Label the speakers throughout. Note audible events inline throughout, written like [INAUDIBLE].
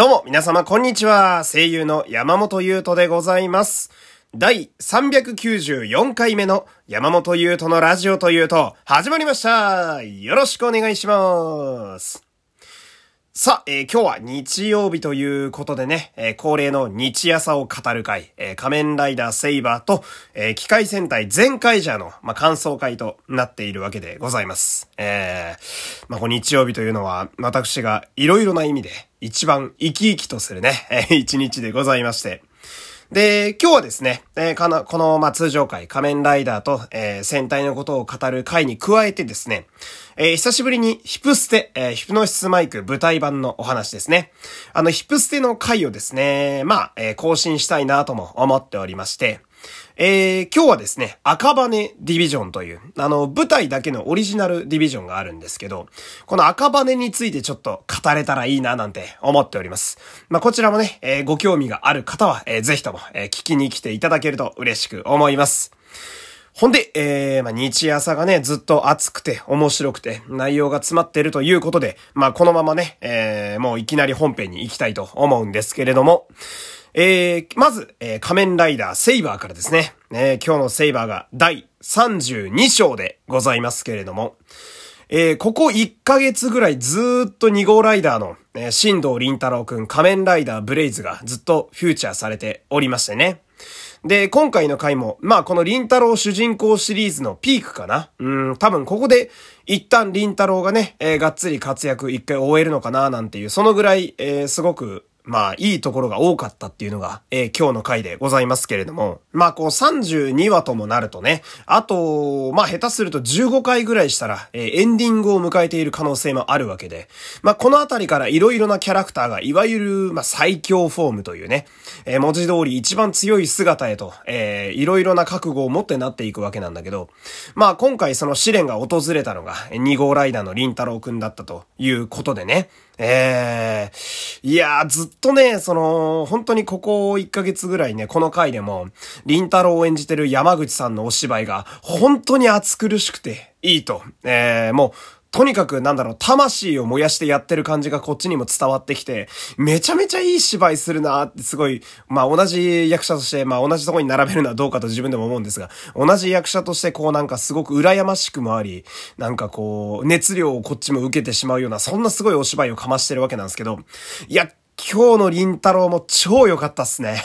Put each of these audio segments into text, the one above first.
Speaker 1: どうも、皆様、こんにちは。声優の山本優斗でございます。第394回目の山本優斗のラジオというと、始まりました。よろしくお願いします。さあ、えー、今日は日曜日ということでね、えー、恒例の日朝を語る会、えー、仮面ライダーセイバーと、え機械戦隊全カジャーの、まあ、感想会となっているわけでございます。えー、まあ、日曜日というのは、私がいろいろな意味で一番生き生きとするね、え [LAUGHS] 一日でございまして、で、今日はですね、えー、この、まあ、通常回、仮面ライダーと、えー、戦隊のことを語る回に加えてですね、えー、久しぶりにヒプステ、え、ヒプノシスマイク舞台版のお話ですね。あの、ヒプステの回をですね、まあ、え、更新したいなとも思っておりまして、えー、今日はですね、赤羽ディビジョンという、あの、舞台だけのオリジナルディビジョンがあるんですけど、この赤羽についてちょっと語れたらいいななんて思っております。まあ、こちらもね、えー、ご興味がある方は、えー、ぜひとも、えー、聞きに来ていただけると嬉しく思います。ほんで、えー、まあ、日朝がね、ずっと熱くて、面白くて、内容が詰まっているということで、まあ、このままね、えー、もういきなり本編に行きたいと思うんですけれども、えー、まず、えー、仮面ライダーセイバーからですね。えー、今日のセイバーが第32章でございますけれども、えー、ここ1ヶ月ぐらいずっと2号ライダーの、えー、新藤林太郎くん仮面ライダーブレイズがずっとフューチャーされておりましてね。で、今回の回も、まあこの林太郎主人公シリーズのピークかなうん、多分ここで一旦林太郎がね、えー、がっつり活躍一回終えるのかななんていう、そのぐらい、えー、すごくまあ、いいところが多かったっていうのが、えー、今日の回でございますけれども、まあ、こう32話ともなるとね、あと、まあ、下手すると15回ぐらいしたら、えー、エンディングを迎えている可能性もあるわけで、まあ、このあたりから色々なキャラクターが、いわゆる、まあ、最強フォームというね、えー、文字通り一番強い姿へと、えー、いろいろな覚悟を持ってなっていくわけなんだけど、まあ、今回その試練が訪れたのが、2号ライダーのリンタロウくんだったということでね、えー、いやー、ずっとね、その、本当にここ1ヶ月ぐらいね、この回でも、林太郎を演じてる山口さんのお芝居が、本当に熱苦しくていいと。えー、もう、とにかくなんだろう、魂を燃やしてやってる感じがこっちにも伝わってきて、めちゃめちゃいい芝居するなってすごい、まあ同じ役者として、まあ同じとこに並べるのはどうかと自分でも思うんですが、同じ役者としてこうなんかすごく羨ましくもあり、なんかこう、熱量をこっちも受けてしまうような、そんなすごいお芝居をかましてるわけなんですけど、いや、今日の林太郎も超良かったっすね。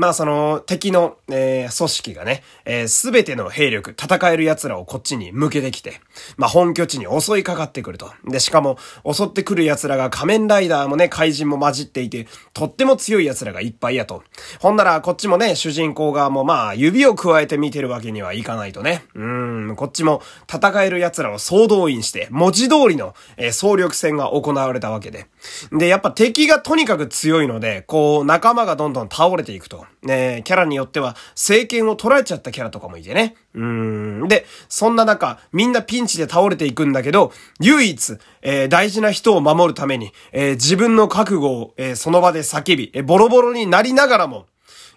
Speaker 1: まあその敵の、えー、組織がね、えす、べての兵力、戦える奴らをこっちに向けてきて、まあ本拠地に襲いかかってくると。で、しかも襲ってくる奴らが仮面ライダーもね、怪人も混じっていて、とっても強い奴らがいっぱいやと。ほんならこっちもね、主人公側もまあ指を加えて見てるわけにはいかないとね。うん、こっちも戦える奴らを総動員して、文字通りの、えー、総力戦が行われたわけで。で、やっぱ敵がとにかく強いので、こう仲間がどんどん倒れていくと。ねえ、キャラによっては、政権を捉えちゃったキャラとかもいてね。うん。で、そんな中、みんなピンチで倒れていくんだけど、唯一、えー、大事な人を守るために、えー、自分の覚悟を、えー、その場で叫び、えボロボロになりながらも、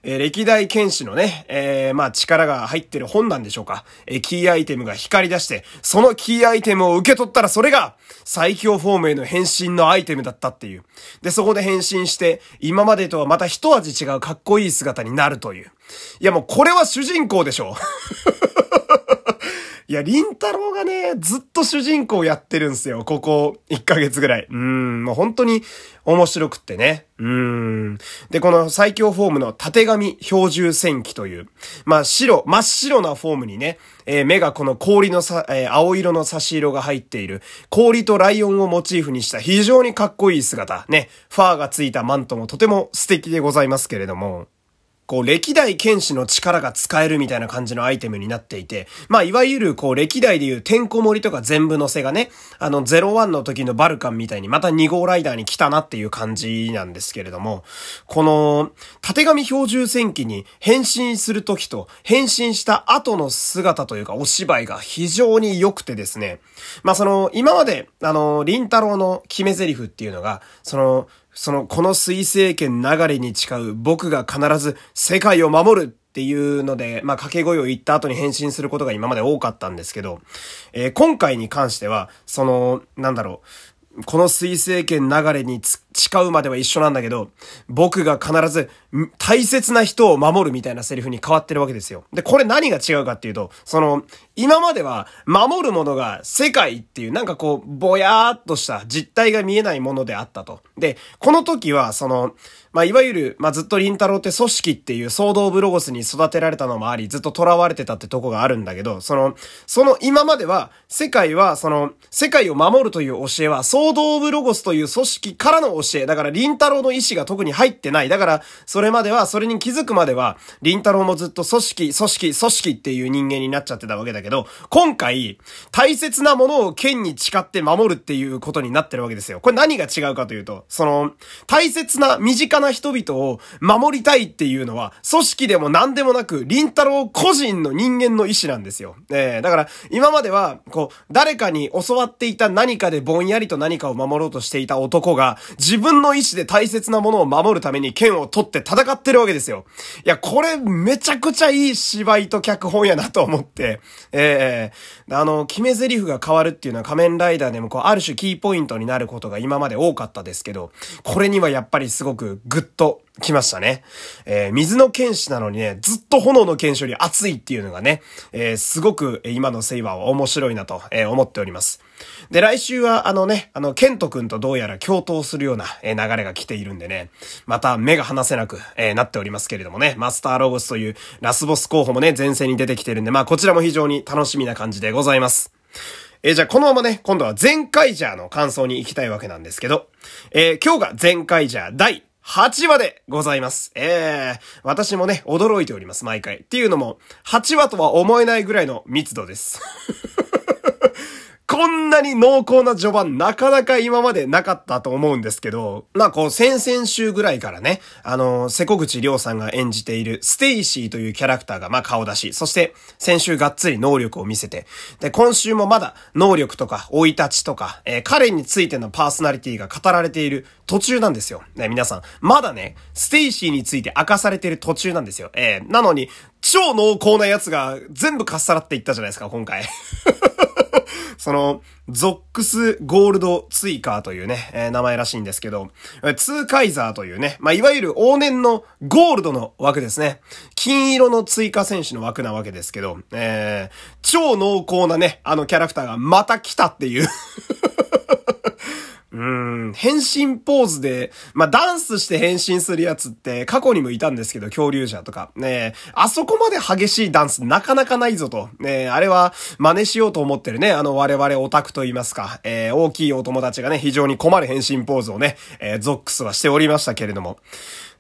Speaker 1: えー、歴代剣士のね、えー、まあ力が入ってる本なんでしょうか。えー、キーアイテムが光り出して、そのキーアイテムを受け取ったらそれが、最強フォームへの変身のアイテムだったっていう。で、そこで変身して、今までとはまた一味違うかっこいい姿になるという。いやもうこれは主人公でしょ。[LAUGHS] いや、りんたろーがね、ずっと主人公やってるんすよ。ここ1ヶ月ぐらい。うん、もう本当に面白くってね。うん。で、この最強フォームの縦紙標準戦記という、まあ白、真っ白なフォームにね、えー、目がこの氷のさ、えー、青色の差し色が入っている、氷とライオンをモチーフにした非常にかっこいい姿。ね、ファーがついたマントもとても素敵でございますけれども。こう、歴代剣士の力が使えるみたいな感じのアイテムになっていて、まあ、いわゆる、こう、歴代でいうてんこ盛りとか全部乗せがね、あの、01の時のバルカンみたいにまた2号ライダーに来たなっていう感じなんですけれども、この、縦紙標準戦記に変身する時と、変身した後の姿というか、お芝居が非常に良くてですね、まあ、その、今まで、あの、林太郎の決め台詞っていうのが、その、その、この水星圏流れに誓う僕が必ず世界を守るっていうので、まあ、掛け声を言った後に変身することが今まで多かったんですけど、えー、今回に関しては、その、なんだろう、この水星圏流れに、誓うまでは一緒なんだけど、僕が必ず大切な人を守るみたいなセリフに変わってるわけですよ。で、これ何が違うかっていうと、その、今までは守るものが世界っていうなんかこう、ぼやーっとした実体が見えないものであったと。で、この時はその、まあ、いわゆる、まあ、ずっとリンタロウって組織っていう総動ブロゴスに育てられたのもあり、ずっと囚われてたってとこがあるんだけど、その、その今までは、世界は、その、世界を守るという教えは、総動ブロゴスという組織からの教え。だから、リンタロウの意志が特に入ってない。だから、それまでは、それに気づくまでは、リンタロウもずっと組織、組織、組織っていう人間になっちゃってたわけだけど、今回、大切なものを剣に誓って守るっていうことになってるわけですよ。これ何が違うかというと、その、大切な身近な人々を守りたいっていうのは、組織でも何でもなく、リンタロウ個人の人間の意志なんですよ。えー、だから、今までは、こう、誰かに教わっていた何かでぼんやりと何かを守ろうとしていた男が、自分の意志で大切なものを守るために剣を取って戦ってるわけですよ。いや、これ、めちゃくちゃいい芝居と脚本やなと思って、えー、あの、決め台詞が変わるっていうのは仮面ライダーでもこう、ある種キーポイントになることが今まで多かったですけど、どこれにはやっぱりすごくグッと来ましたね。えー、水の剣士なのにね、ずっと炎の剣士より熱いっていうのがね、えー、すごく今のセイバーは面白いなと、えー、思っております。で、来週はあのね、あの、ケント君とどうやら共闘するような、え流れが来ているんでね、また目が離せなく、えなっておりますけれどもね、マスターロゴスというラスボス候補もね、前線に出てきてるんで、まあこちらも非常に楽しみな感じでございます。えー、じゃあこのままね、今度はゼンカイジャーの感想に行きたいわけなんですけど、えー、今日がゼンカイジャー第8話でございます。ええー、私もね、驚いております、毎回。っていうのも、8話とは思えないぐらいの密度です。こんなに濃厚な序盤なかなか今までなかったと思うんですけど、まあこう先々週ぐらいからね、あの、世古口凌さんが演じているステイシーというキャラクターがまあ顔出し、そして先週がっつり能力を見せて、で、今週もまだ能力とか生い立ちとか、えー、彼についてのパーソナリティが語られている途中なんですよ。ね、皆さん、まだね、ステイシーについて明かされている途中なんですよ。えー、なのに、超濃厚なやつが全部かっさらっていったじゃないですか、今回。[LAUGHS] その、ゾックスゴールドツイカーというね、えー、名前らしいんですけど、ツーカイザーというね、まあ、いわゆる往年のゴールドの枠ですね。金色の追加選手の枠なわけですけど、えー、超濃厚なね、あのキャラクターがまた来たっていう [LAUGHS] うん、変身ポーズで、まあ、ダンスして変身するやつって過去にもいたんですけど、恐竜者とか。ねあそこまで激しいダンスなかなかないぞと。ねあれは真似しようと思ってるね、あの我々オタクと言いますか、えー、大きいお友達がね、非常に困る変身ポーズをね、えー、ゾックスはしておりましたけれども。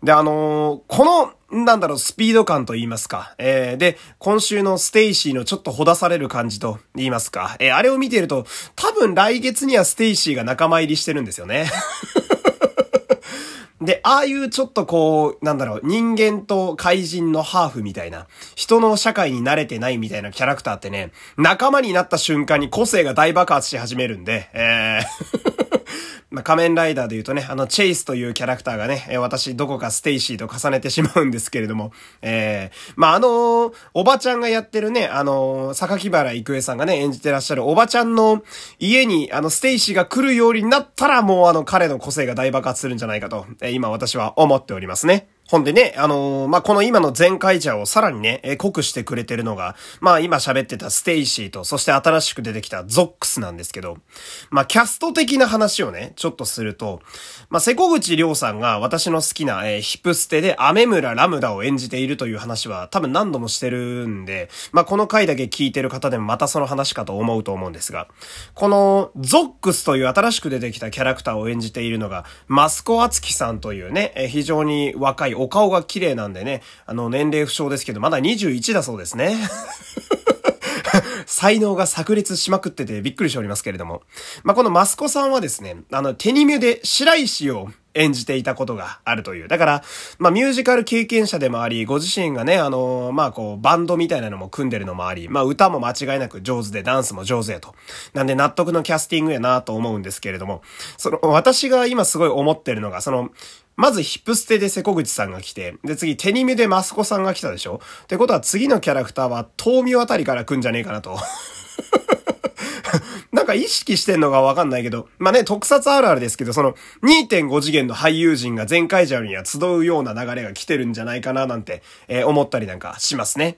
Speaker 1: で、あのー、この、なんだろう、スピード感と言いますか。えー、で、今週のステイシーのちょっとほだされる感じと言いますか。えー、あれを見ていると、多分来月にはステイシーが仲間入りしてるんですよね。[LAUGHS] で、ああいうちょっとこう、なんだろう、人間と怪人のハーフみたいな、人の社会に慣れてないみたいなキャラクターってね、仲間になった瞬間に個性が大爆発し始めるんで、えーまあ、仮面ライダーで言うとね、あの、チェイスというキャラクターがね、え、私、どこかステイシーと重ねてしまうんですけれども、えー、まあ、あのー、おばちゃんがやってるね、あのー、榊原郁恵さんがね、演じてらっしゃるおばちゃんの家に、あの、ステイシーが来るようになったら、もうあの、彼の個性が大爆発するんじゃないかと、え、今私は思っておりますね。ほんでね、あのー、まあ、この今のゼンカイジャーをさらにね、えー、濃くしてくれてるのが、まあ、今喋ってたステイシーと、そして新しく出てきたゾックスなんですけど、まあ、キャスト的な話をね、ちょっとすると、まあ、瀬古口亮さんが私の好きな、えー、ヒプステでアメ村ラムダを演じているという話は多分何度もしてるんで、まあ、この回だけ聞いてる方でもまたその話かと思うと思うんですが、このゾックスという新しく出てきたキャラクターを演じているのが、マスコアツキさんというね、えー、非常に若いお顔が綺麗なんでね、あの、年齢不詳ですけど、まだ21だそうですね。[LAUGHS] 才能が炸裂しまくっててびっくりしておりますけれども。まあ、このマスコさんはですね、あの、テニミュで白石を演じていたことがあるという。だから、まあミュージカル経験者でもあり、ご自身がね、あのー、まあこう、バンドみたいなのも組んでるのもあり、まあ歌も間違いなく上手で、ダンスも上手やと。なんで納得のキャスティングやなと思うんですけれども、その、私が今すごい思ってるのが、その、まずヒップステで瀬古口さんが来て、で次テニミでマスコさんが来たでしょ？ってことは次のキャラクターは豆苗あたりから来んじゃねえかなと。[LAUGHS] なんか意識してんのかわかんないけど、まあね、特撮あるあるですけど、その2.5次元の俳優陣が全会場には集うような流れが来てるんじゃないかななんて、えー、思ったりなんかしますね。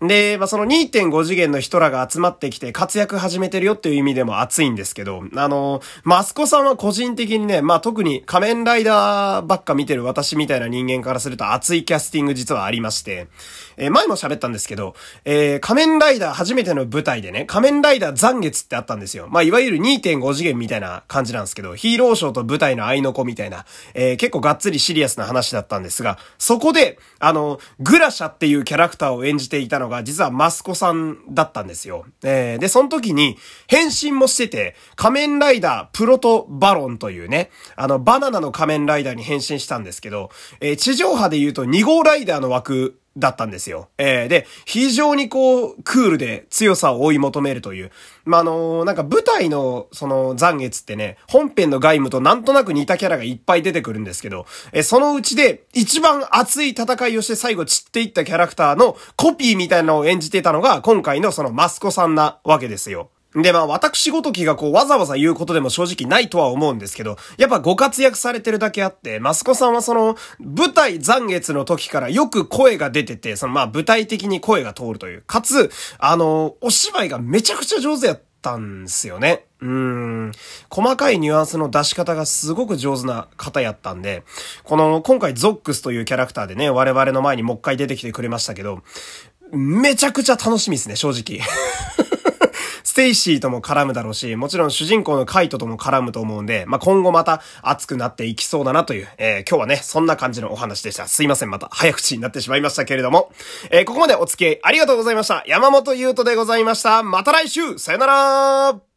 Speaker 1: で、まあ、その2.5次元の人らが集まってきて活躍始めてるよっていう意味でも熱いんですけど、あの、マスコさんは個人的にね、まあ、特に仮面ライダーばっか見てる私みたいな人間からすると熱いキャスティング実はありまして、えー、前も喋ったんですけど、えー、仮面ライダー初めての舞台でね、仮面ライダー残月ってあったんですよ。まあ、いわゆる2.5次元みたいな感じなんですけど、ヒーローショーと舞台の合いの子みたいな、えー、結構がっつりシリアスな話だったんですが、そこで、あの、グラシャっていうキャラクターを演じていたのが、実はマスコさんだったんですよ。えー、で、その時に、変身もしてて、仮面ライダープロトバロンというね、あの、バナナの仮面ライダーに変身したんですけど、えー、地上波で言うと2号ライダーの枠だったんですよ。えー、で、非常にこう、クールで強さを追い求めるという。まあ、あのー、なんか舞台の、その、残月ってね、本編の外務となんとなく似たキャラがいっぱい出てくるんですけど、えー、そのうちで、一番熱い戦いをして最後散っていったキャラクターのコピーみたいなのを演じてたのが、今回のそのマスコさんなわけですよ。で、まあ、私ごときがこう、わざわざ言うことでも正直ないとは思うんですけど、やっぱご活躍されてるだけあって、マスコさんはその、舞台残月の時からよく声が出てて、そのまあ、舞台的に声が通るという。かつ、あの、お芝居がめちゃくちゃ上手やったんですよね。うん。細かいニュアンスの出し方がすごく上手な方やったんで、この、今回ゾックスというキャラクターでね、我々の前にもう一回出てきてくれましたけど、めちゃくちゃ楽しみですね、正直。ステイシーとも絡むだろうし、もちろん主人公のカイトとも絡むと思うんで、まあ、今後また熱くなっていきそうだなという、えー、今日はね、そんな感じのお話でした。すいません、また早口になってしまいましたけれども、えー、ここまでお付き合いありがとうございました。山本優斗でございました。また来週さよなら